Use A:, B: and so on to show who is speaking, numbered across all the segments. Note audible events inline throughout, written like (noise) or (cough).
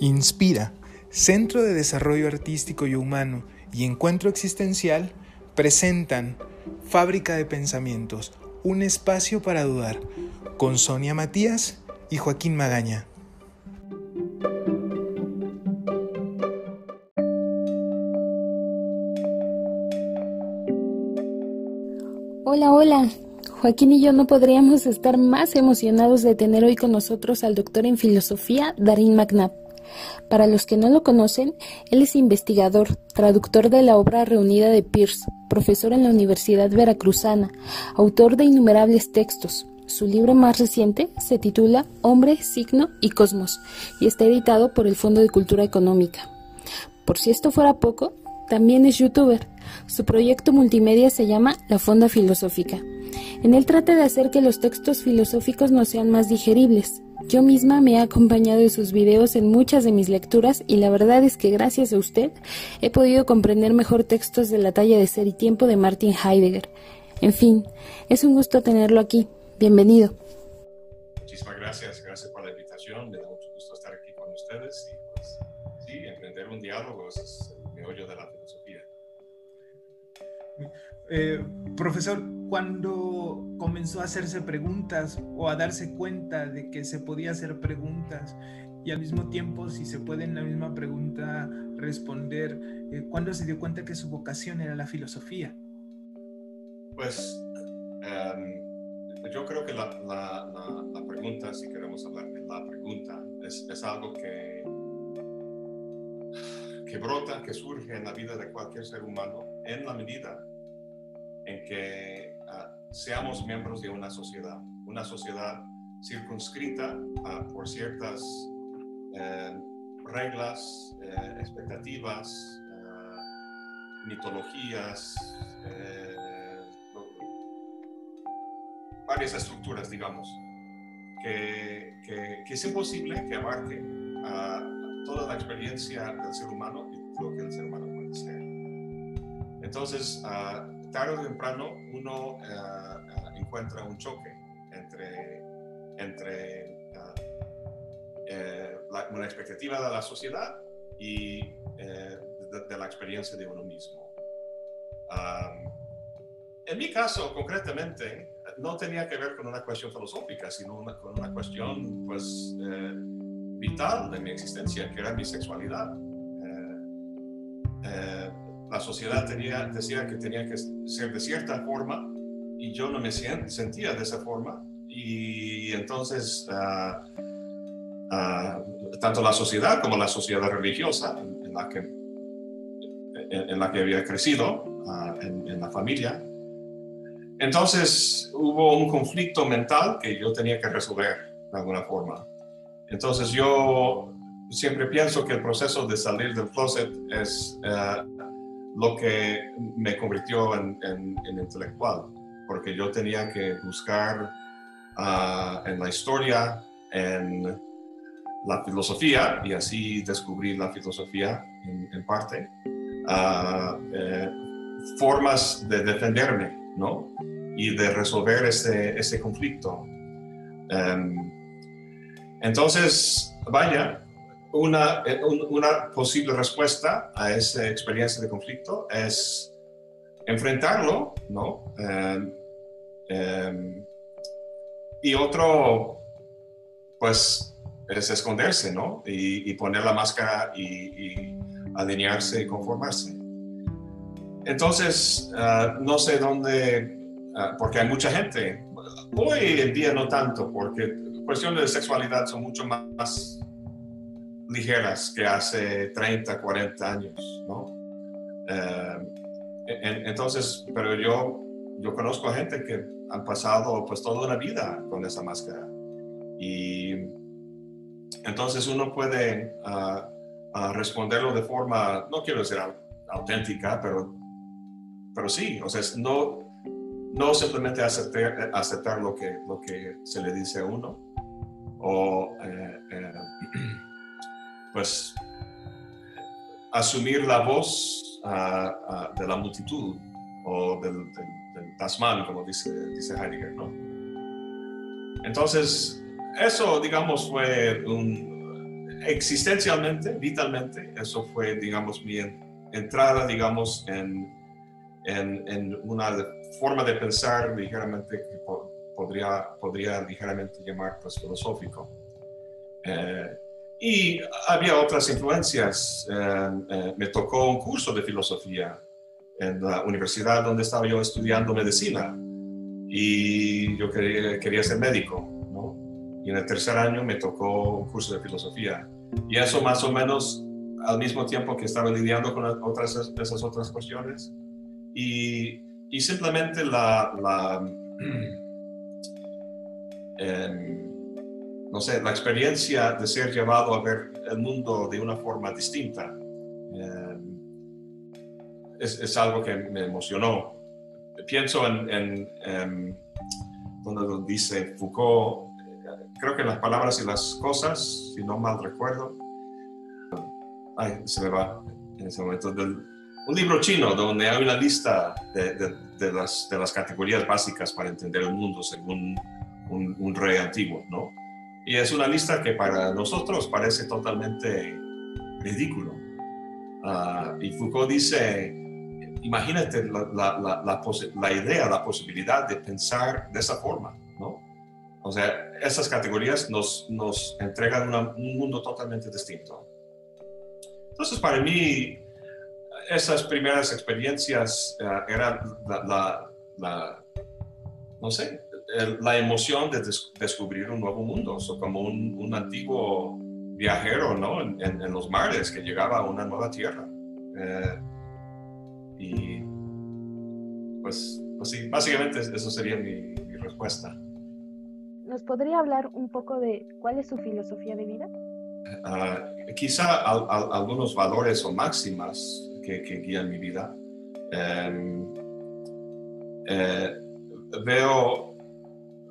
A: Inspira, Centro de Desarrollo Artístico y Humano y Encuentro Existencial presentan Fábrica de Pensamientos, un espacio para dudar, con Sonia Matías y Joaquín Magaña.
B: Hola, hola. Joaquín y yo no podríamos estar más emocionados de tener hoy con nosotros al doctor en filosofía Darín Magnap. Para los que no lo conocen, él es investigador, traductor de la obra reunida de Pierce, profesor en la Universidad Veracruzana, autor de innumerables textos. Su libro más reciente se titula Hombre, Signo y Cosmos y está editado por el Fondo de Cultura Económica. Por si esto fuera poco, también es youtuber. Su proyecto multimedia se llama La Fonda Filosófica. En él trata de hacer que los textos filosóficos no sean más digeribles, yo misma me he acompañado de sus videos en muchas de mis lecturas y la verdad es que gracias a usted he podido comprender mejor textos de la talla de Ser y Tiempo de Martin Heidegger. En fin, es un gusto tenerlo aquí. Bienvenido.
C: Muchísimas gracias, gracias por la invitación. Me da mucho gusto estar aquí con ustedes y pues sí, emprender un diálogo es el meollo de la filosofía.
A: Eh, profesor, cuando comenzó a hacerse preguntas o a darse cuenta de que se podía hacer preguntas y al mismo tiempo, si se puede en la misma pregunta responder, eh, ¿cuándo se dio cuenta que su vocación era la filosofía?
C: Pues em, yo creo que la, la, pregunta, si queremos hablar de la pregunta, es, es algo que, que brota, que surge en la vida de cualquier ser humano en la medida en que ah, seamos miembros de una sociedad, una sociedad circunscrita ah, por ciertas eh, reglas, eh, expectativas, ah, mitologías, eh, varias estructuras, digamos, que, que, es imposible que abarque toda la experiencia del ser humano y lo que el ser humano puede ser. Entonces, tarde o temprano uno eh, eh, encuentra un choque entre, entre eh, una expectativa de la sociedad y de, la experiencia de uno mismo. en mi caso, concretamente, no tenía que ver con una cuestión filosófica, sino con una cuestión pues, vital de mi existencia, que era mi sexualidad la sociedad tenía, decía que tenía que ser de cierta forma y yo no me sentía de esa forma. Y entonces, ah, ah, tanto la sociedad como la sociedad religiosa en, la, que, en, la que había crecido, ah, en, la familia, entonces hubo un conflicto mental que yo tenía que resolver de alguna forma. Entonces yo siempre pienso que el proceso de salir del closet es lo que me convirtió en, intelectual, porque yo tenía que buscar ah, en la historia, en la filosofía, y así descubrí la filosofía en, parte, ah, eh, formas de defenderme, ¿no? Y de resolver ese, ese conflicto. Em, entonces, vaya, una, eh, una posible respuesta a esa experiencia de conflicto es enfrentarlo, ¿no? Em, em, y otro, pues, es esconderse, ¿no? Y, poner la máscara y, alinearse y conformarse. Entonces, ah, no sé dónde, ah, porque hay mucha gente, hoy en día no tanto, porque cuestiones de sexualidad son mucho más ligeras que hace 30, 40 años, ¿no? Eh, entonces, pero yo, yo conozco a gente que han pasado pues toda una vida con esa máscara. Y entonces uno puede ah, ah, responderlo de forma, no quiero decir auténtica, pero, pero sí, o sea, no, no simplemente aceptar, aceptar lo, que, lo que se le dice a uno o eh, eh, pues asumir la voz ah, ah, de la multitud o del, Tasman, como dice, dice Heidegger, ¿no? Entonces, eso, digamos, fue un, existencialmente, vitalmente, eso fue, digamos, mi entrada, digamos, en, en, una forma de pensar ligeramente que podría, podría ligeramente llamar pues, filosófico. Eh, y había otras influencias. Eh, eh, me tocó un curso de filosofía en la universidad donde estaba yo estudiando medicina y yo quería, quería ser médico, ¿no? Y en el tercer año me tocó un curso de filosofía. Y eso más o menos al mismo tiempo que estaba lidiando con otras, esas otras cuestiones. Y, y simplemente la, la (clears throat) em, no sé, la experiencia de ser llevado a ver el mundo de una forma distinta em, es, es, algo que me emocionó. Pienso en, en, en donde dice Foucault, creo que las palabras y las cosas, si no mal recuerdo, ay, se me va en ese momento, del, un libro chino donde hay una lista de, de, de, las, de las categorías básicas para entender el mundo según un, un rey antiguo, ¿no? Y es una lista que para nosotros parece totalmente ridículo. Uh, y Foucault dice, imagínate la, la, la, la, idea, la posibilidad de pensar de esa forma, ¿no? O sea, esas categorías nos, nos entregan una, un mundo totalmente distinto. Entonces, para mí, esas primeras experiencias uh, eran la, no sé, la emoción de descubrir un nuevo mundo, o como un, un, antiguo viajero ¿no? En, en, los mares que llegaba a una nueva tierra. Eh, y pues, pues sí, básicamente eso sería mi, mi, respuesta.
D: ¿Nos podría hablar un poco de cuál es su filosofía de vida?
C: Uh, quizá al, al, algunos valores o máximas que, que guían mi vida. Um, eh, veo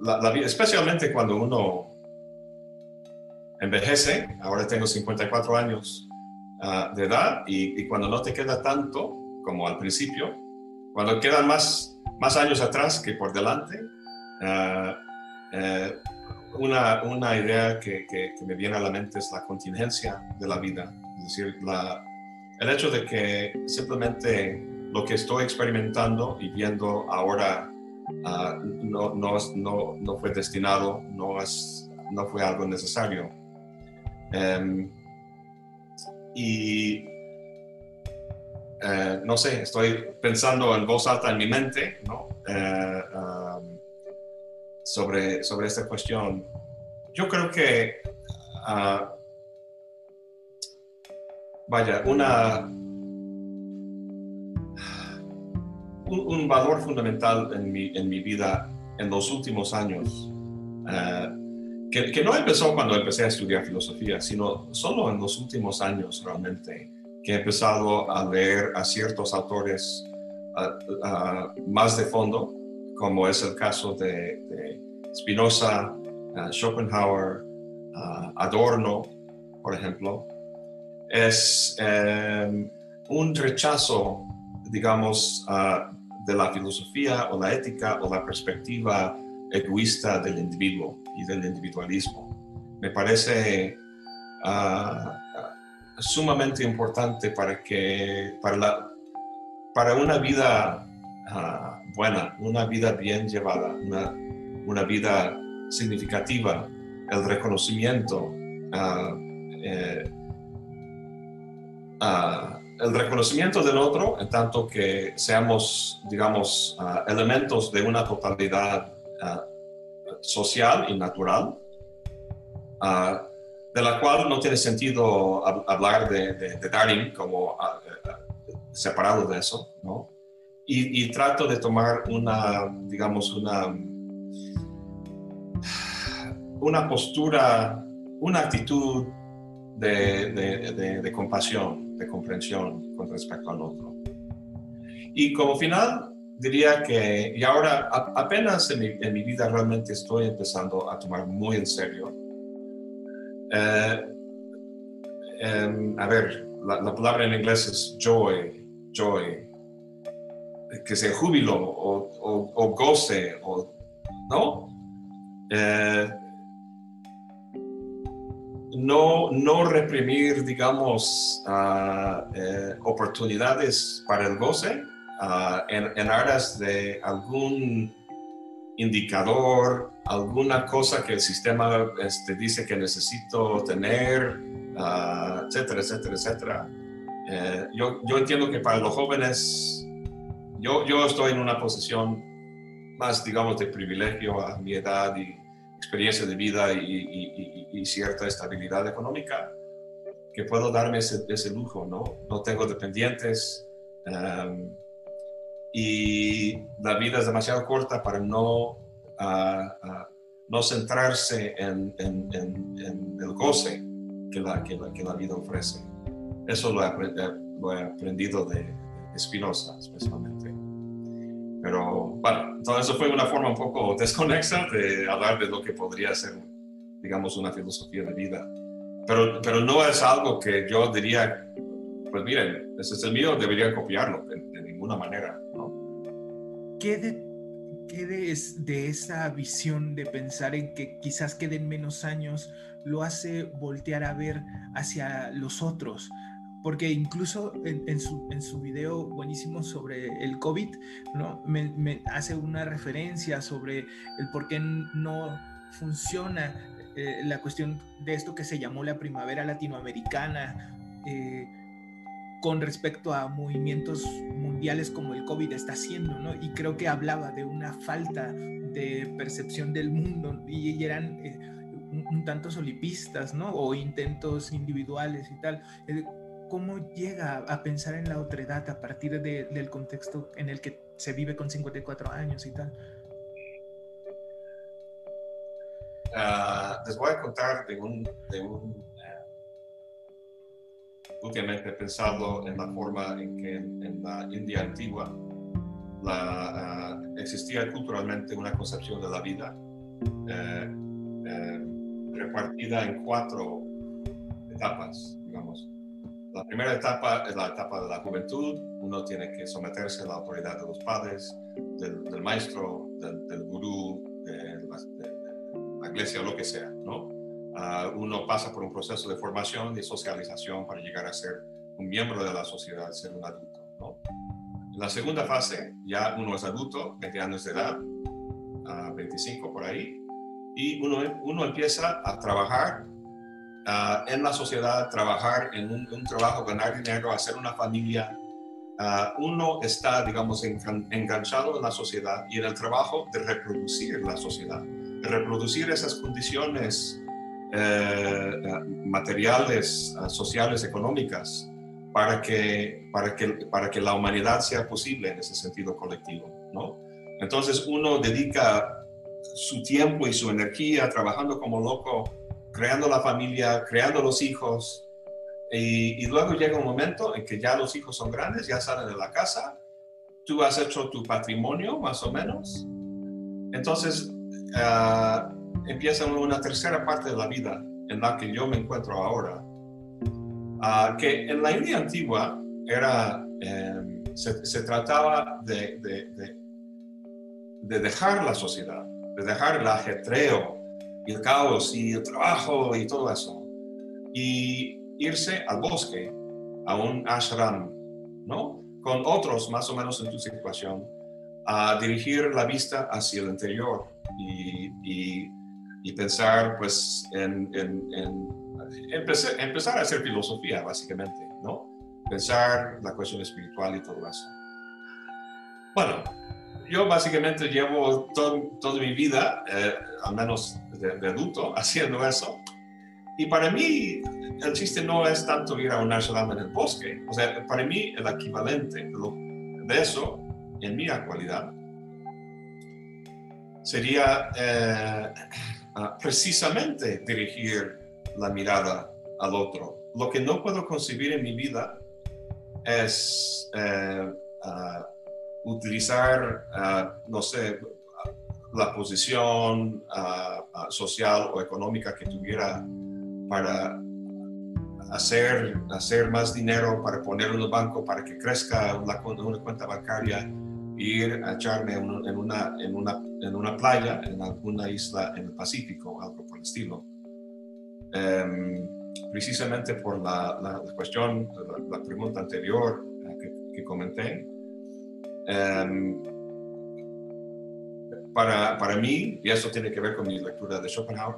C: la, vida, especialmente cuando uno envejece, ahora tengo 54 años uh, de edad y, cuando no te queda tanto como al principio, cuando quedan más, más años atrás que por delante, uh, uh, una, una, idea que, que, me viene a la mente es la contingencia de la vida, es decir, la, el hecho de que simplemente lo que estoy experimentando y viendo ahora uh, no, no, no, no, fue destinado, no, no fue algo necesario. Um, y uh, no sé, estoy pensando en voz alta en mi mente ¿no? Um, sobre, sobre esta cuestión. Yo creo que, vaya, una un, un, valor fundamental en mi, en mi vida en los últimos años, uh, que, que, no empezó cuando empecé a estudiar filosofía, sino solo en los últimos años realmente, que he empezado a leer a ciertos autores uh, uh, más de fondo, como es el caso de, de Spinoza, Schopenhauer, Adorno, por ejemplo, es um, un rechazo digamos, uh, de la filosofía o la ética o la perspectiva egoísta del individuo y del individualismo. Me parece uh, sumamente importante para que, para, la, para una vida uh, buena, una vida bien llevada, una, una vida significativa, el reconocimiento, eh, el reconocimiento del otro, en tanto que seamos, digamos, uh, elementos de una totalidad uh, social y natural, uh, de la cual no tiene sentido hablar de, de, Darwin como separado de eso, ¿no? Y, trato de tomar una, digamos, una, una postura, una actitud de compasión, de comprensión con respecto al otro. Y como final, diría que, y ahora apenas en mi, en mi vida realmente estoy empezando a tomar muy en serio. Eh, eh, a ver, la, la, palabra en inglés es joy, joy, que sea júbilo o, o, o goce, o, ¿no? Eh, no, no reprimir, digamos, ah, eh, oportunidades para el goce ah, en, en aras de algún indicador, alguna cosa que el sistema este, dice que necesito tener, uh, etcétera, etcétera, etcétera. Eh, yo, yo, entiendo que para los jóvenes, yo, yo estoy en una posición más, digamos, de privilegio a mi edad y experiencia de vida y, y, y, cierta estabilidad económica, que puedo darme ese, ese lujo, ¿no? No tengo dependientes. Um, y la vida es demasiado corta para no, no centrarse en, el goce que la, que la, que, la, vida ofrece. Eso lo he, lo he aprendido de Spinoza, especialmente. Pero bueno, todo eso fue una forma un poco desconexa de hablar de lo que podría ser, digamos, una filosofía de vida. Pero, pero no es algo que yo diría, pues miren, ese es el mío, debería copiarlo de, de ninguna manera.
A: ¿qué de, de, esa visión de pensar en que quizás queden menos años lo hace voltear a ver hacia los otros? Porque incluso en, su, en su video buenísimo sobre el COVID, ¿no? Me, hace una referencia sobre el por qué no funciona eh, la cuestión de esto que se llamó la primavera latinoamericana. Eh, con respecto a movimientos mundiales como el COVID está haciendo, ¿no? Y creo que hablaba de una falta de percepción del mundo y eran eh, un, tanto solipistas, ¿no? O intentos individuales y tal. Eh, ¿Cómo llega a pensar en la otredad a partir del contexto en el que se vive con 54 años y tal?
C: Uh, les voy a contar de un, de un últimamente he pensado en la forma en que en, la India antigua la, ah, existía culturalmente una concepción de la vida eh, eh, repartida en cuatro etapas, digamos. La primera etapa es la etapa de la juventud. Uno tiene que someterse a la autoridad de los padres, del, maestro, del, gurú, de, de, la iglesia lo que sea, ¿no? Ah, uno pasa por un proceso de formación y socialización para llegar a ser un miembro de la sociedad, ser un adulto. ¿no? En la segunda fase, ya uno es adulto, 20 años de edad, 25 por ahí, y uno, uno empieza a trabajar ah, en la sociedad, trabajar en un, trabajo, ganar dinero, hacer una familia. Ah, uno está, digamos, enganchado en la sociedad y en el trabajo de reproducir la sociedad, de reproducir esas condiciones eh, materiales, eh, sociales, económicas, para que, para, que, para que la humanidad sea posible en ese sentido colectivo. ¿no? Entonces uno dedica su tiempo y su energía trabajando como loco, creando la familia, creando los hijos, y, luego llega un momento en que ya los hijos son grandes, ya salen de la casa, tú has hecho tu patrimonio más o menos, entonces uh, empieza una tercera parte de la vida en la que yo me encuentro ahora, ah, que en la India antigua era, em, se, trataba de, de, dejar la sociedad, de dejar el ajetreo y el caos y el trabajo y todo eso, y irse al bosque, a un ashram, ¿no? Con otros más o menos en tu situación, a dirigir la vista hacia el interior y, y y pensar pues en, empezar, a hacer filosofía básicamente, ¿no? Pensar la cuestión espiritual y todo eso. Bueno, yo básicamente llevo toda mi vida, eh, al menos de, adulto, (laughs) haciendo eso. Y para mí el chiste no es tanto ir a un ashram en el bosque. O sea, para mí el equivalente de, de eso en mi actualidad sería eh, precisamente dirigir la mirada al otro. Lo que no puedo concebir en mi vida es eh, utilizar, no sé, la posición social o económica que tuviera para hacer, hacer más dinero, para ponerlo en el banco, para que crezca una, una cuenta bancaria ir a echarme en una, en una, en una playa, en alguna isla en el Pacífico, algo por el estilo. Em, precisamente por la, la cuestión, la, pregunta anterior que, que comenté. Em, para, para, mí, y eso tiene que ver con mi lectura de Schopenhauer,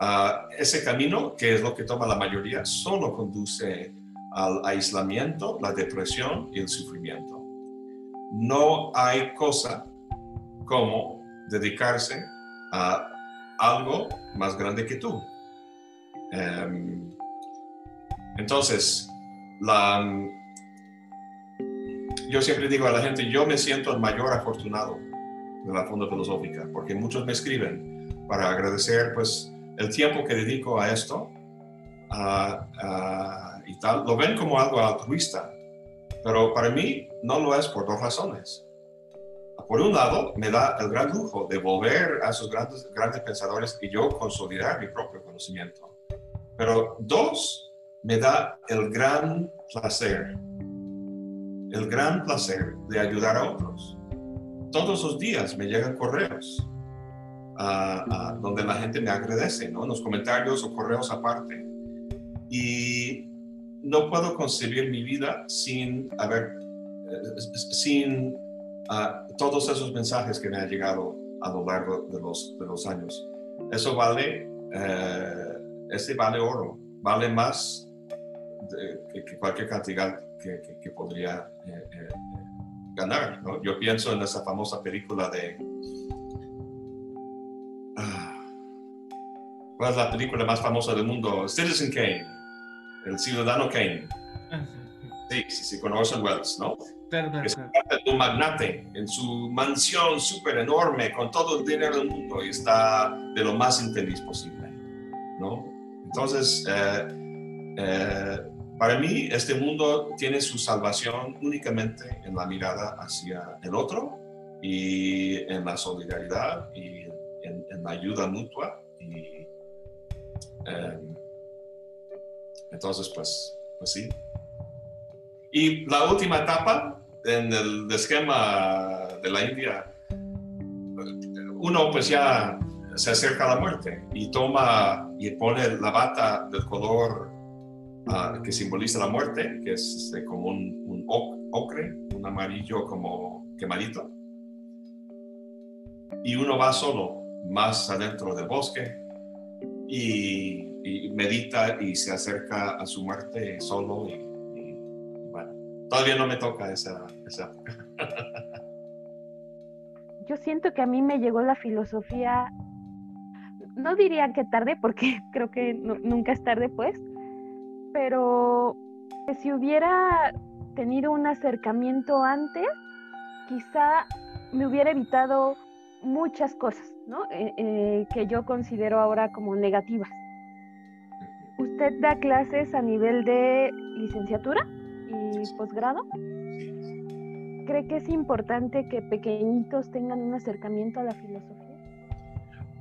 C: ah, ese camino, que es lo que toma la mayoría, solo conduce al aislamiento, la depresión y el sufrimiento. No hay cosa como dedicarse a algo más grande que tú. Em, entonces, la, yo siempre digo a la gente, yo me siento el mayor afortunado de la Fonda Filosófica, porque muchos me escriben para agradecer pues el tiempo que dedico a esto y tal. Lo ven como algo altruista, pero para mí no lo es por dos razones. Por un lado, me da el gran lujo de volver a esos grandes, grandes pensadores y yo consolidar mi propio conocimiento. Pero dos, me da el gran placer, el gran placer de ayudar a otros. Todos los días me llegan correos donde la gente me agradece, ¿no? En los comentarios o correos aparte. Y no puedo concebir mi vida sin haber, eh, sin todos esos mensajes que me han llegado a lo largo de los, años. Eso vale, eh, ese vale oro, vale más que, cualquier cantidad que, que, podría eh, eh, ganar. ¿no? Yo pienso en esa famosa película de... Ah, ¿Cuál es la película más famosa del mundo? Citizen Kane, el ciudadano Kane. Ah, sí, sí, sí, con Orson Welles, ¿no? que trata de un magnate en su mansión súper enorme con todo el dinero del mundo y está de lo más infeliz posible, ¿no? Entonces, eh, eh, para mí, este mundo tiene su salvación únicamente en la mirada hacia el otro y en la solidaridad y en, la ayuda mutua. Y, eh, entonces, pues, pues sí. Y la última etapa en el esquema de la India, uno pues ya se acerca a la muerte y toma y pone la bata del color ah, que simboliza la muerte, que es este, como un, un, ocre, un amarillo como quemadito. Y uno va solo, más adentro del bosque, y, medita y se acerca a su muerte solo y todavía no me toca esa, esa. (laughs)
D: Yo siento que a mí me llegó la filosofía, no diría que tarde, porque (laughs) creo que nunca es tarde, pues, pero que si hubiera tenido un acercamiento antes, quizá me hubiera evitado muchas cosas, ¿no? Eh, eh, que yo considero ahora como negativas. ¿Usted da clases a nivel de licenciatura? posgrado? ¿Cree que es importante que pequeñitos tengan un acercamiento a la filosofía?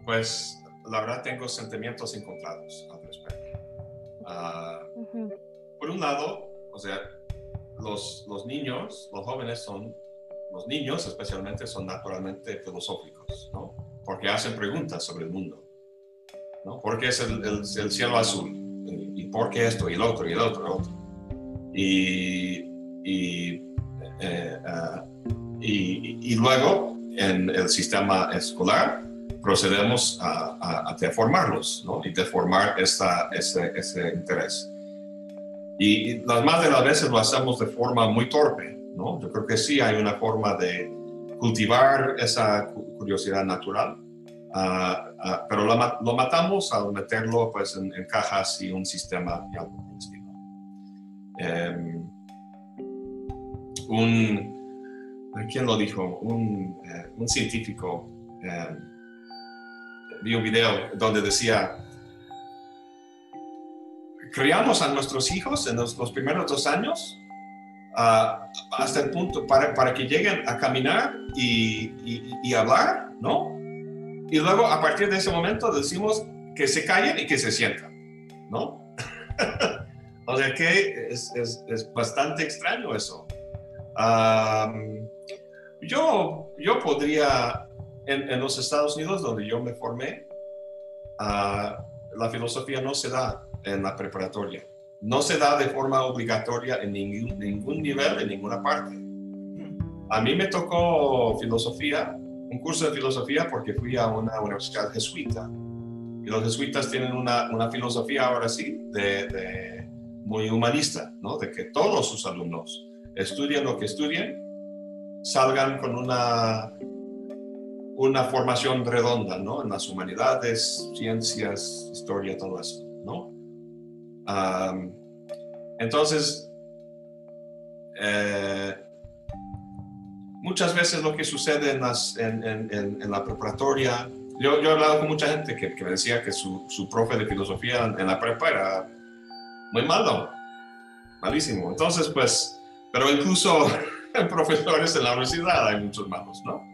C: Pues la verdad tengo sentimientos encontrados. Ah, por un lado, o sea, los, los niños, los jóvenes son, los niños especialmente son naturalmente filosóficos, ¿no? Porque hacen preguntas sobre el mundo, ¿no? ¿Por qué es el, el, el cielo azul? ¿Y, por qué esto? Y el otro, y el otro, y el otro. Y, eh, ah, y, y, luego en el sistema escolar procedemos a, a, deformarlos ¿no? y deformar esta, ese, ese interés. Y, las más de las veces lo hacemos de forma muy torpe. ¿no? Yo creo que sí hay una forma de cultivar esa curiosidad natural, ah, ah, pero lo, lo, matamos al meterlo pues, en, en, cajas y un sistema y algo Em, un, ¿quién lo dijo? Un, eh, científico. Em, vi un video donde decía, criamos a nuestros hijos en los, primeros dos años hasta el punto para, para, que lleguen a caminar y, y, hablar, ¿no? Y luego a partir de ese momento decimos que se callen y que se sientan, ¿no? (laughs) O sea que es, es, bastante extraño eso. yo, yo podría, en, los Estados Unidos, donde yo me formé, ah, la filosofía no se da en la preparatoria. No se da de forma obligatoria en ningún, ningún nivel, en ninguna parte. A mí me tocó filosofía, un curso de filosofía porque fui a una universidad jesuita. Y los jesuitas tienen una, una filosofía ahora sí de, muy humanista, ¿no? De que todos sus alumnos estudien lo que estudien, salgan con una, una formación redonda, ¿no? En las humanidades, ciencias, historia, todo eso, ¿no? entonces, eh, muchas veces lo que sucede en, en, en, la preparatoria, yo, he hablado con mucha gente que, me decía que su, su, profe de filosofía en la prepa era muy malo, malísimo. Entonces, pues, pero incluso (laughs) profesores en la universidad hay muchos malos, ¿no?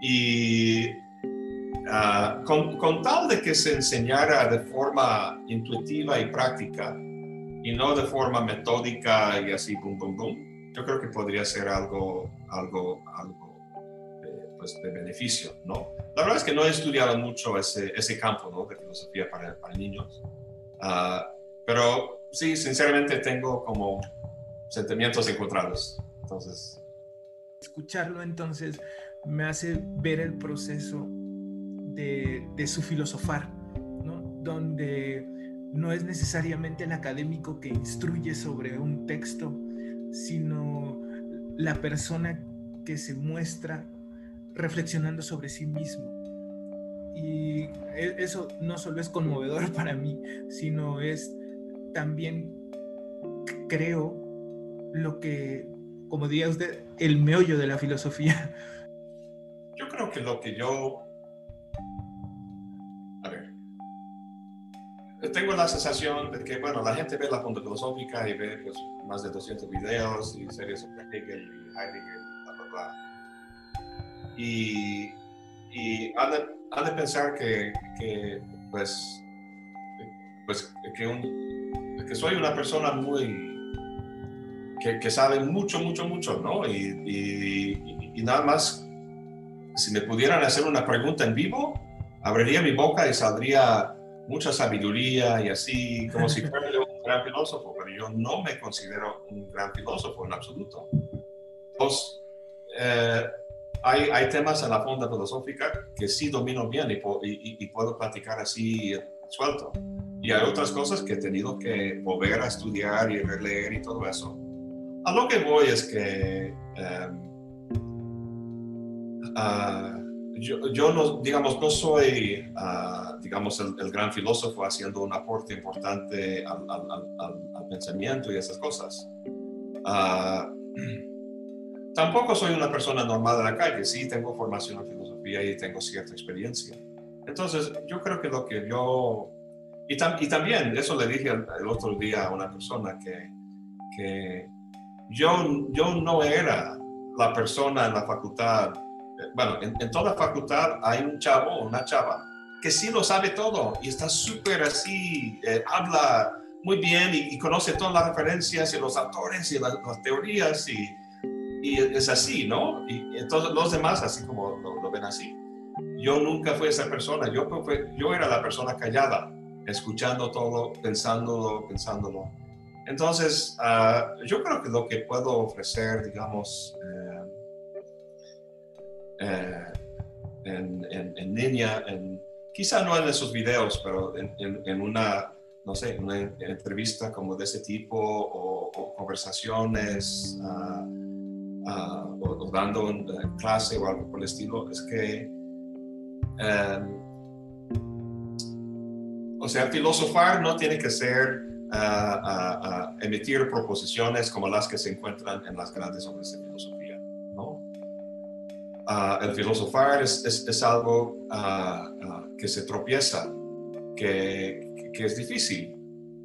C: Y uh, con, con, tal de que se enseñara de forma intuitiva y práctica y no de forma metódica y así, boom, boom, boom, yo creo que podría ser algo, algo, algo de, pues, de beneficio, ¿no? La verdad es que no he estudiado mucho ese, ese campo, ¿no? De filosofía para, para niños. Uh, pero sí, sinceramente tengo como sentimientos encontrados. Entonces...
A: Escucharlo entonces me hace ver el proceso de, su filosofar, ¿no? Donde no es necesariamente el académico que instruye sobre un texto, sino la persona que se muestra reflexionando sobre sí mismo. Y e, eso no solo es conmovedor (laughs) para mí, sino es también, creo, lo que, como diría usted, el meollo de la filosofía.
C: Yo creo que lo que yo... A ver. Tengo la sensación de que, bueno, la gente ve la Fonda Filosófica y ve pues, más de 200 videos y series sobre Hegel y Heidegger, bla, bla, bla. Y, y han, de, de pensar que, que, pues, pues, que, un, que soy una persona muy que, que sabe mucho, mucho, mucho, ¿no? Y, y, y, nada más, si me pudieran hacer una pregunta en vivo, abriría mi boca y saldría mucha sabiduría y así, como si fuera un gran filósofo, pero yo no me considero un gran filósofo en absoluto. Entonces, eh, hay, hay, temas en la fonda filosófica que sí domino bien y, y, y puedo platicar así suelto. Y hay otras cosas que he tenido que volver a estudiar y releer y todo eso. A lo que voy es que uh, yo, yo, no, digamos, no soy, uh, digamos, el, el, gran filósofo haciendo un aporte importante al, al, al, al pensamiento y esas cosas. Uh, (clears throat) tampoco soy una persona normal de la calle, sí tengo formación en filosofía y tengo cierta experiencia. Entonces, yo creo que lo que yo... Y, tam, y también, eso le dije el, el, otro día a una persona que, que yo, yo no era la persona en la facultad, bueno, en, en toda facultad hay un chavo o una chava que sí lo sabe todo y está súper así, eh, habla muy bien y, y, conoce todas las referencias y los autores y las, las teorías y, y, es así, ¿no? Y entonces los demás así como lo, lo ven así. Yo nunca fui esa persona, yo, yo era la persona callada, escuchando todo, pensándolo, pensándolo. Entonces, uh, yo creo que lo que puedo ofrecer, digamos, eh, eh, en, en, en, línea, en, quizá no en esos videos, pero en, una, no sé, una entrevista como de ese tipo o, conversaciones uh, uh, o, dando una clase o algo por el estilo, es que, o sea, filosofar no tiene que ser a, a, a, emitir proposiciones como las que se encuentran en las grandes obras de filosofía. Uh, el filosofar es, es, es algo uh, que se tropieza, que, que, es difícil,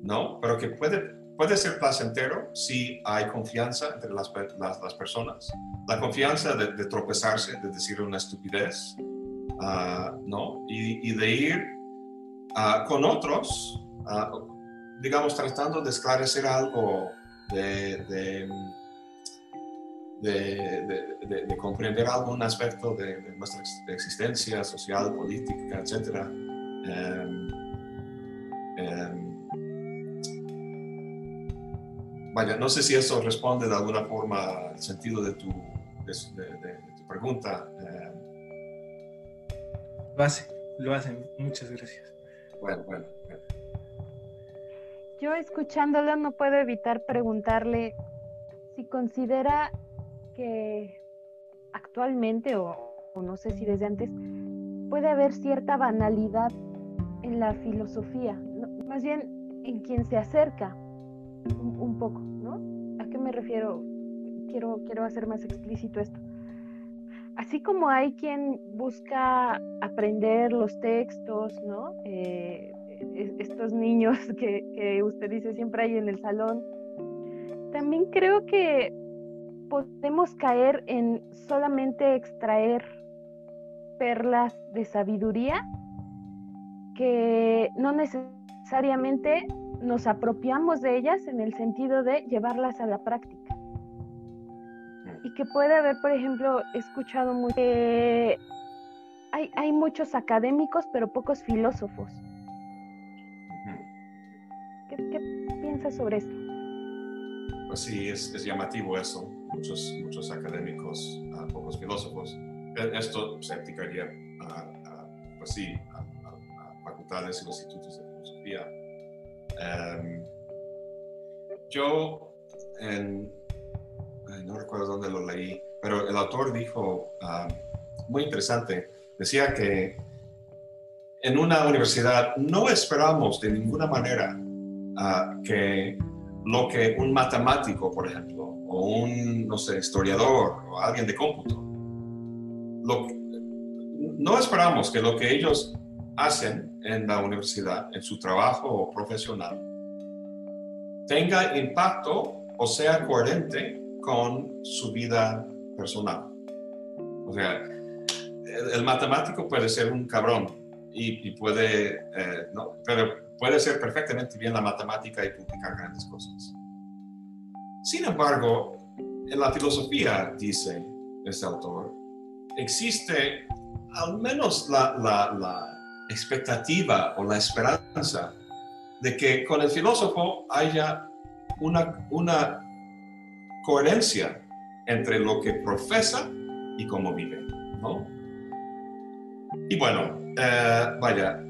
C: ¿no? pero que puede, puede ser placentero si hay confianza entre las, las, las personas. La confianza de, tropezarse, de decir una estupidez, ¿no? Y, y, de ir con otros digamos, tratando de esclarecer algo, de, de, de comprender algún aspecto de, nuestra existencia social, política, etc. Um, um, vaya, no sé si eso responde de alguna forma al sentido de tu, de, tu pregunta. Eh.
A: Lo hace, lo hace. Muchas gracias.
C: Bueno, bueno,
D: Yo escuchándolo no puedo evitar preguntarle si considera actualmente, o, no sé si desde antes, puede haber cierta banalidad en la filosofía, más bien en quien se acerca un, poco, ¿no? ¿A qué me refiero? Quiero, quiero hacer más explícito esto. Así como hay quien busca aprender los textos, ¿no? Eh, estos niños (laughs) que, que usted dice siempre hay en el salón, también creo que podemos caer en solamente extraer perlas de sabiduría que no necesariamente nos apropiamos de ellas en el sentido de llevarlas a la práctica. Y que puede haber, por ejemplo, escuchado mucho que hay, hay muchos académicos, pero pocos filósofos. ¿Qué, qué piensas sobre esto?
C: Pues sí, es, es llamativo eso. Muchos, muchos académicos, pocos filósofos. E, esto se aplicaría a, pues sí, a, facultades y institutos de filosofía Em, yo, no recuerdo dónde lo leí, pero el autor dijo, muy interesante, decía que en una universidad no esperamos de ninguna manera ah, que lo que un matemático, por ejemplo, o un, no sé, historiador o alguien de cómputo, lo no esperamos que lo que ellos hacen en la universidad, en su trabajo profesional, tenga impacto o sea coherente con su vida personal. O sea, el, matemático puede ser un cabrón y, puede, eh, no, pero puede ser perfectamente bien la matemática y publicar grandes cosas. Sin embargo, en la filosofía, dice este autor, existe al menos la, la expectativa o la esperanza de que con el filósofo haya una, una coherencia entre lo que profesa y cómo vive, ¿no? Y bueno, eh, vaya,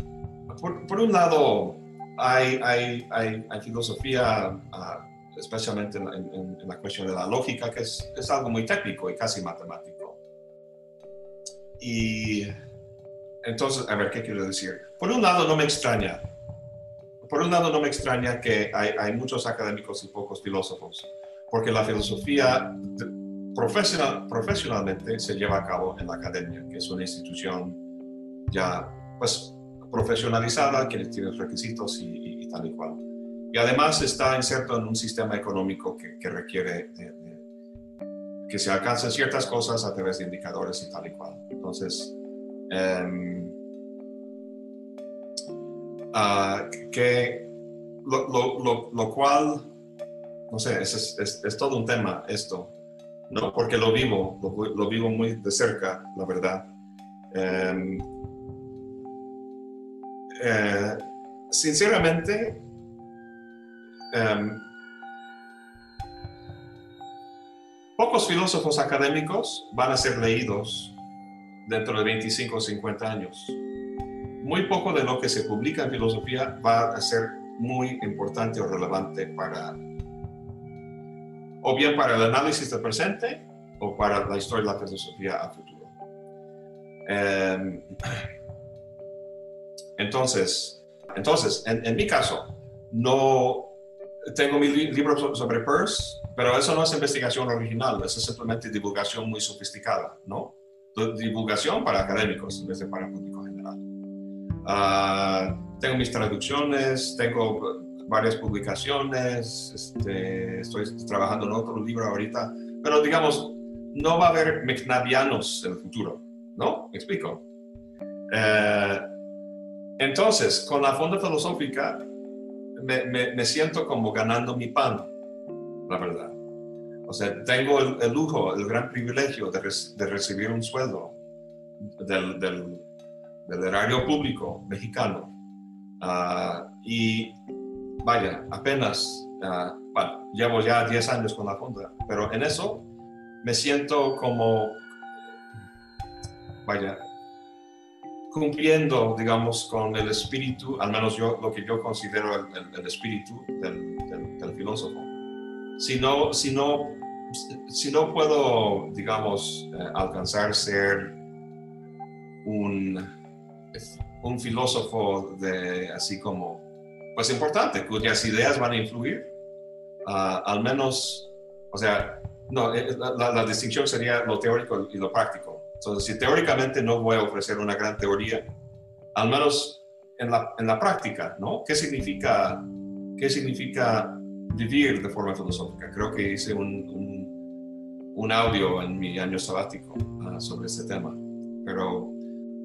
C: por, un lado hay, hay, hay, filosofía, ah, especialmente en, la cuestión de la lógica, que es, es algo muy técnico y casi matemático. Y entonces, a ver, ¿qué quiero decir? Por un lado, no me extraña. Por un lado, no me extraña que hay, muchos académicos y pocos filósofos, porque la filosofía profesional, profesionalmente se lleva a cabo en la academia, que es una institución ya pues profesionalizada, que tiene requisitos y, tal y cual. Y además está inserto en un sistema económico que, requiere que se alcancen ciertas cosas a través de indicadores y tal y cual. Entonces, Em, ah, que lo, cual, no sé, es, es, todo un tema esto, ¿no? Porque lo vivo, lo, vivo muy de cerca, la verdad. Em, eh, sinceramente, em, pocos filósofos académicos van a ser leídos dentro de 25 o 50 años. Muy poco de lo que se publica en filosofía va a ser muy importante o relevante para, o bien para el análisis del presente o para la historia de la filosofía a futuro. Em, entonces, entonces en, en, mi caso, no tengo mi libro sobre Peirce, pero eso no es investigación original, eso es simplemente divulgación muy sofisticada, ¿no? divulgación para académicos en vez de para público general. Ah, tengo mis traducciones, tengo varias publicaciones, este, estoy trabajando en otro libro ahorita, pero digamos, no va a haber McNabianos en el futuro, ¿no? ¿Me explico? Eh, entonces, con la fonda filosófica, me siento como ganando mi pan, la verdad. O sea, tengo el, lujo, el gran privilegio de, recibir un sueldo del, del, erario público mexicano. Ah, y vaya, apenas, ah, bueno, llevo ya 10 años con la fonda, pero en eso me siento como, vaya, cumpliendo, digamos, con el espíritu, al menos yo, lo que yo considero el, espíritu del, filósofo. Si no, si, no, si no puedo, digamos, eh, alcanzar ser un, un filósofo de, así como, pues importante, cuyas ideas van a influir, ah, al menos, o sea, no, eh, la, distinción sería lo teórico y lo práctico. Entonces, si teóricamente no voy a ofrecer una gran teoría, al menos en la, en la práctica, ¿no? ¿Qué significa, ¿Qué significa vivir de forma filosófica? Creo que hice un, un, audio en mi año sabático ah, sobre ese tema, pero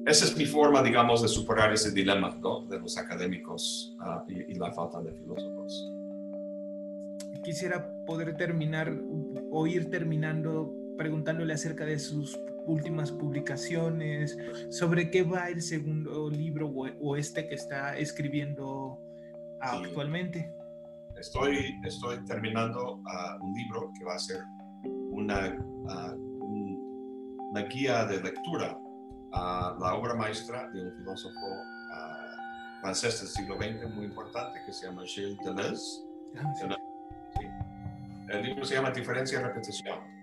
C: esa es mi forma, digamos, de superar ese dilema ¿no? de los académicos ah, y, y la falta de filósofos
A: quisiera poder terminar o ir terminando preguntándole acerca de sus últimas publicaciones, sobre qué va el segundo libro o, este que está escribiendo actualmente.
C: Estoy, estoy terminando ah, un libro que va a ser una, uh, una guía de lectura a la obra maestra de un filósofo uh, francés del siglo XX muy importante que se llama Gilles Deleuze. Ah, el libro se llama Diferencia y Repetición.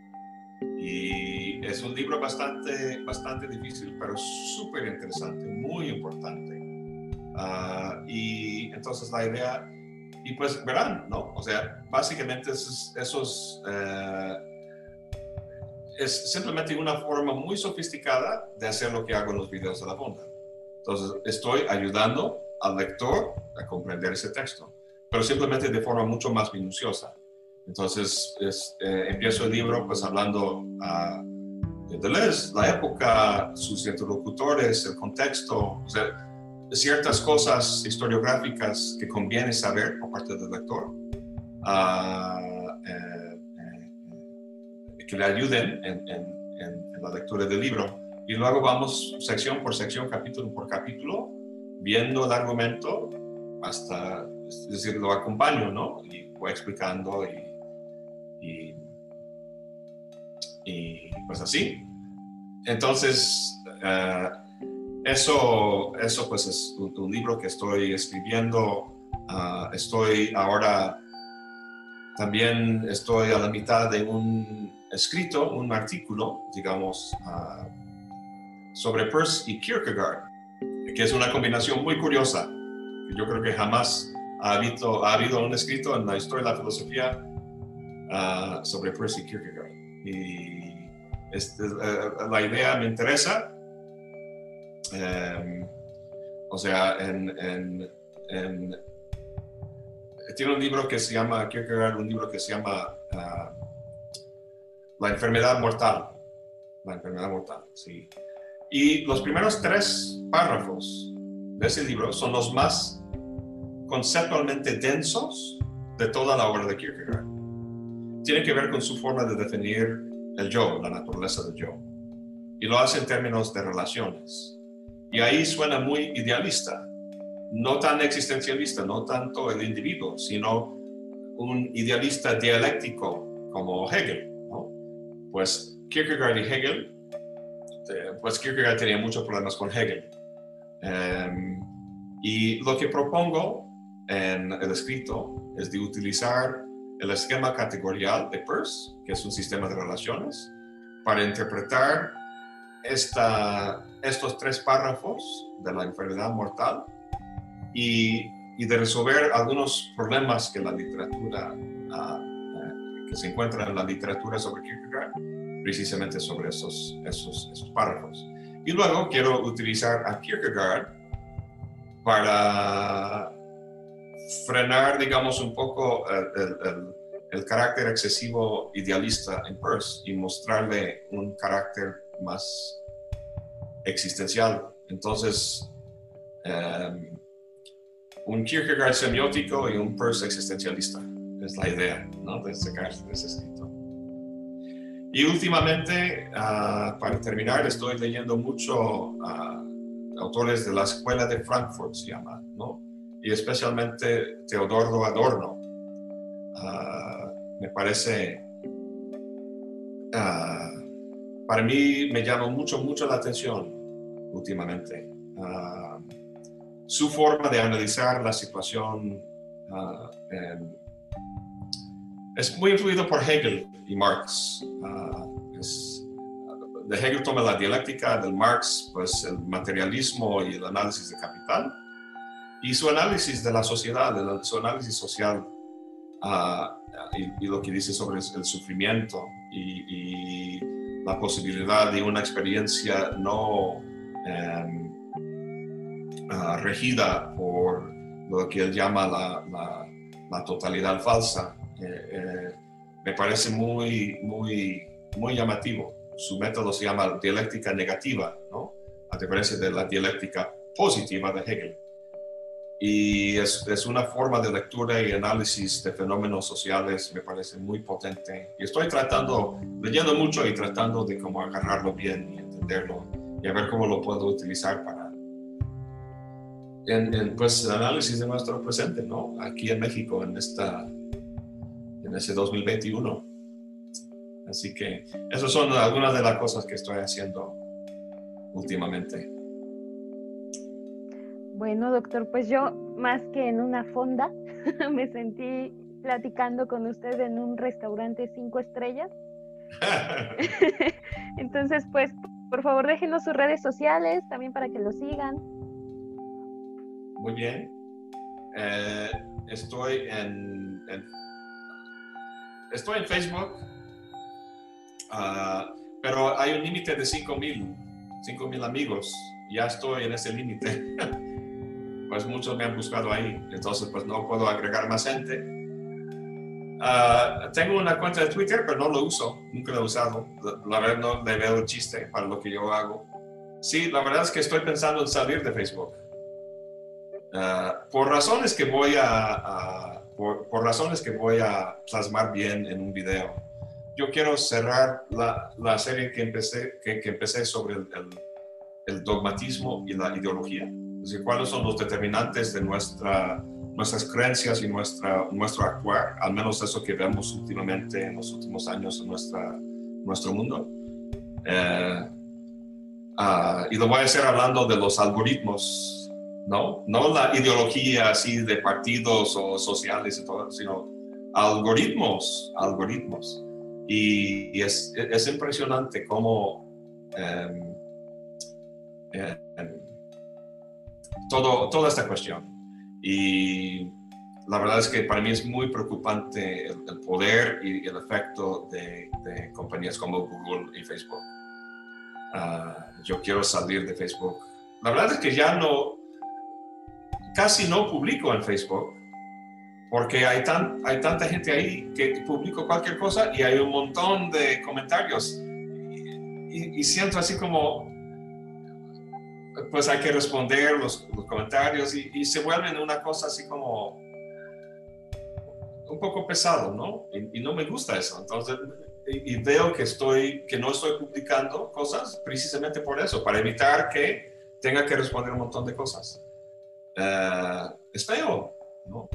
C: Y es un libro bastante, bastante difícil, pero súper interesante, muy importante. Ah, y entonces la idea, y pues verán, ¿no? O sea, básicamente esos, eh, es simplemente una forma muy sofisticada de hacer lo que hago en los videos de la fonda. Entonces, estoy ayudando al lector a comprender ese texto, pero simplemente de forma mucho más minuciosa. Entonces, eh, empiezo el libro pues hablando uh, de Deleuze, la época, sus interlocutores, el contexto, o sea, ciertas cosas historiográficas que conviene saber por parte del lector, ah, eh, eh, que le ayuden en, en, la lectura del libro. Y luego vamos sección por sección, capítulo por capítulo, viendo el argumento hasta, es decir, lo acompaño, ¿no? Y voy explicando y y, pues así. Entonces, eh, eso, eso pues es un, libro que estoy escribiendo. Ah, estoy ahora, también estoy a la mitad de un escrito, un artículo, digamos, ah, sobre Peirce y Kierkegaard, que es una combinación muy curiosa. Yo creo que jamás ha habido, ha habido un escrito en la historia de la filosofía Ah, sobre Percy Kierkegaard. Y este, eh, la idea me interesa. Em, o sea, en, tiene un libro que se llama, Kierkegaard, un libro que se llama ah, La enfermedad mortal. La enfermedad mortal, sí. Y los primeros tres párrafos de ese libro son los más conceptualmente densos de toda la obra de Kierkegaard tiene que ver con su forma de definir el yo, la naturaleza del yo. Y lo hace en términos de relaciones. Y ahí suena muy idealista, no tan existencialista, no tanto el individuo, sino un idealista dialéctico como Hegel. ¿no? Pues Kierkegaard y Hegel, eh, pues Kierkegaard tenía muchos problemas con Hegel. Em, y lo que propongo en el escrito es de utilizar el esquema categorial de Peirce, que es un sistema de relaciones, para interpretar esta, estos tres párrafos de la enfermedad mortal y, de resolver algunos problemas que la literatura, ah, eh, que se encuentran en la literatura sobre Kierkegaard, precisamente sobre esos, esos, esos párrafos. Y luego quiero utilizar a Kierkegaard para frenar, digamos, un poco el, carácter excesivo idealista en Peirce y mostrarle un carácter más existencial. Entonces, em, un Kierkegaard semiótico y un Peirce existencialista es la idea ¿no? de, ese, de escrito. Y últimamente, ah, para terminar, estoy leyendo mucho a autores de la Escuela de Frankfurt, se llama, ¿no? y especialmente Teodoro Adorno. Ah, me parece, ah, para mí me llama mucho, mucho la atención últimamente. Ah, su forma de analizar la situación es muy influido por Hegel y Marx. de Hegel toma la dialéctica, del Marx, pues el materialismo y el análisis de capital y su análisis de la sociedad, su análisis social ah, y, lo que dice sobre el, sufrimiento y, la posibilidad de una experiencia no em, ah, regida por lo que él llama la, la, totalidad falsa, eh, eh, me parece muy, muy, muy llamativo. Su método se llama dialéctica negativa, ¿no? a diferencia de la dialéctica positiva de Hegel y es, es, una forma de lectura y análisis de fenómenos sociales, me parece muy potente. Y estoy tratando, leyendo mucho y tratando de cómo agarrarlo bien y entenderlo y a ver cómo lo puedo utilizar para en, pues, el análisis de nuestro presente, ¿no? Aquí en México, en, esta, en ese 2021. Así que esas son algunas de las cosas que estoy haciendo últimamente.
D: Bueno, doctor, pues yo más que en una fonda, (laughs) me sentí platicando con usted en un restaurante cinco estrellas. (laughs) (laughs) Entonces, pues, por favor, déjenos sus redes sociales también para que lo sigan.
C: Muy bien. Eh, estoy en, estoy en Facebook, ah, pero hay un límite de 5 mil, 5 mil amigos. Ya estoy en ese límite. Pues muchos me han buscado ahí, entonces pues no puedo agregar más gente. Ah, tengo una cuenta de Twitter, pero no lo uso, nunca lo he usado. La, verdad no le veo chiste para lo que yo hago. Sí, la verdad es que estoy pensando en salir de Facebook. Ah, por razones que voy a, por, razones que voy a plasmar bien en un video. Yo quiero cerrar la, serie que empecé, que, empecé sobre el, el dogmatismo y la ideología decir, cuáles son los determinantes de nuestra, nuestras creencias y nuestra, nuestro actuar, al menos eso que vemos últimamente en los últimos años en nuestra, nuestro mundo. Eh, ah, y lo voy a hacer hablando de los algoritmos, ¿no? No la ideología así de partidos o sociales y todo, sino algoritmos, algoritmos. Y, es, es, impresionante cómo em, em, todo, toda esta cuestión. Y la verdad es que para mí es muy preocupante el, poder y el efecto de, compañías como Google y Facebook. Ah, yo quiero salir de Facebook. La verdad es que ya no, casi no publico en Facebook, porque hay, tan, hay tanta gente ahí que publico cualquier cosa y hay un montón de comentarios. y siento así como, pues hay que responder los, comentarios y, se vuelven una cosa así como un poco pesado, ¿no? Y, no me gusta eso. Entonces, y, veo que estoy, que no estoy publicando cosas precisamente por eso, para evitar que tenga que responder un montón de cosas. Uh, es feo, ¿no?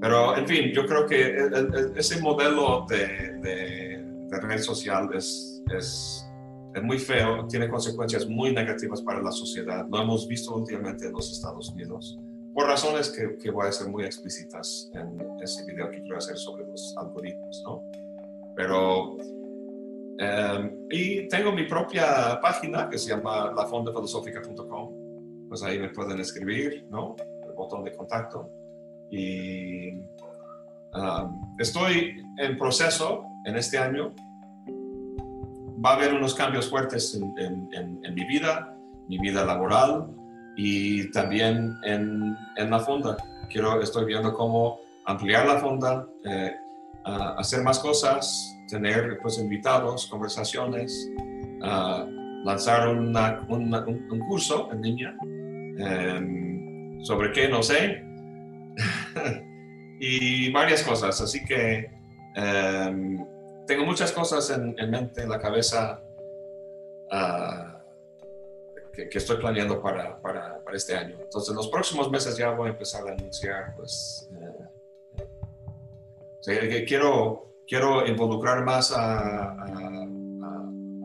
C: Pero, en fin, yo creo que ese modelo de, de, de red social es, es es muy feo, tiene consecuencias muy negativas para la sociedad. Lo hemos visto últimamente en los Estados Unidos, por razones que, que voy a ser muy explícitas en ese video que quiero hacer sobre los algoritmos, ¿no? Pero, em, y tengo mi propia página que se llama lafondafilosófica.com, pues ahí me pueden escribir, ¿no? El botón de contacto. Y em, estoy en proceso en este año va a haber unos cambios fuertes en, mi vida, mi vida laboral y también en, la fonda. Quiero, estoy viendo cómo ampliar la fonda, eh, hacer más cosas, tener pues, invitados, conversaciones, lanzar un, curso en línea em, sobre qué no sé (laughs) y varias cosas. Así que em, tengo muchas cosas en, mente, en la cabeza, ah, que, estoy planeando para, para, para, este año. Entonces, en los próximos meses ya voy a empezar a anunciar, pues, eh, quiero, quiero involucrar más a, a,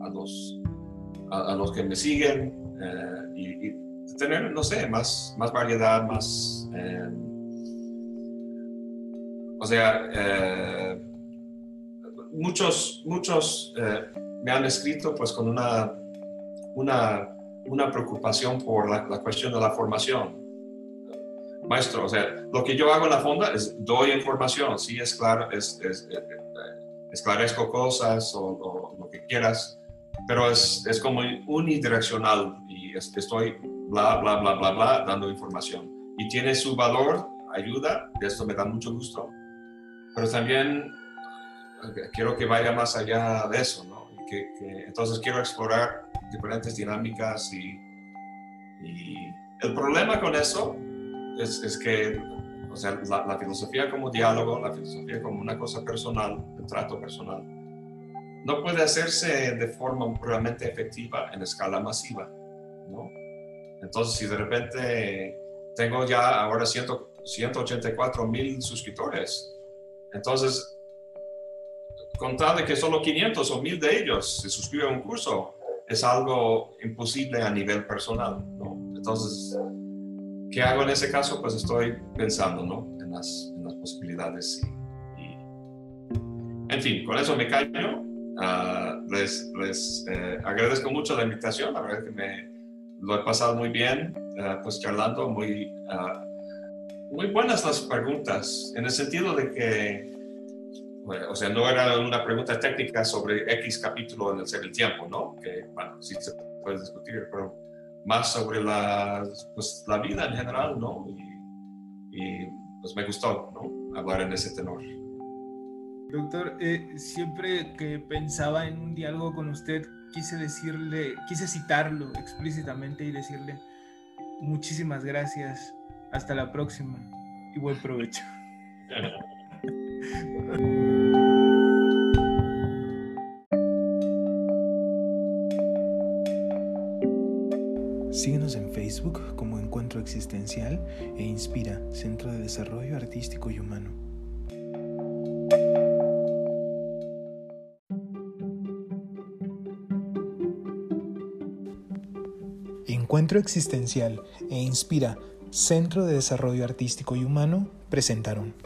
C: a los, a, los que me siguen eh, y, tener, no sé, más, más variedad, más... Eh, o sea, muchos, muchos me han escrito pues con una, una una preocupación por la, cuestión de la formación. Maestro, o sea, lo que yo hago en la fonda es doy información, sí, es claro, es, es, eh, eh, esclarezco cosas o, lo que quieras, pero es, es como unidireccional y estoy bla, bla, bla, bla, bla, dando información. Y tiene su valor, ayuda, esto me da mucho gusto, pero también eh, quiero que vaya más allá de eso, ¿no? que, entonces quiero explorar diferentes dinámicas y, el problema con eso es, es que o sea, la, filosofía como diálogo, la filosofía como una cosa personal, de trato personal, no puede hacerse de forma realmente efectiva en escala masiva, ¿no? Entonces, si de repente tengo ya ahora 184 mil suscriptores, entonces contar de que solo 500 o 1000 de ellos se suscriben a un curso es algo imposible a nivel personal, ¿no? Entonces, ¿qué hago en ese caso? Pues estoy pensando, ¿no? En las, en las posibilidades y, En fin, con eso me callo. Ah, les, les eh, agradezco mucho la invitación, la verdad que me lo he pasado muy bien, ah, pues charlando, muy, ah, muy buenas las preguntas, en el sentido de que o sea, no era una pregunta técnica sobre X capítulo en el ser el tiempo, ¿no? Que, bueno, sí se puede discutir, pero más sobre la, pues, la vida en general, ¿no? Y, pues me gustó, ¿no? Hablar en ese tenor.
A: Doctor, eh, siempre que pensaba en un diálogo con usted, quise decirle, quise citarlo explícitamente y decirle muchísimas gracias, hasta la próxima y buen provecho. (laughs) Síguenos en Facebook como Encuentro Existencial e Inspira, Centro de Desarrollo Artístico y Humano. Encuentro Existencial e Inspira, Centro de Desarrollo Artístico y Humano presentaron.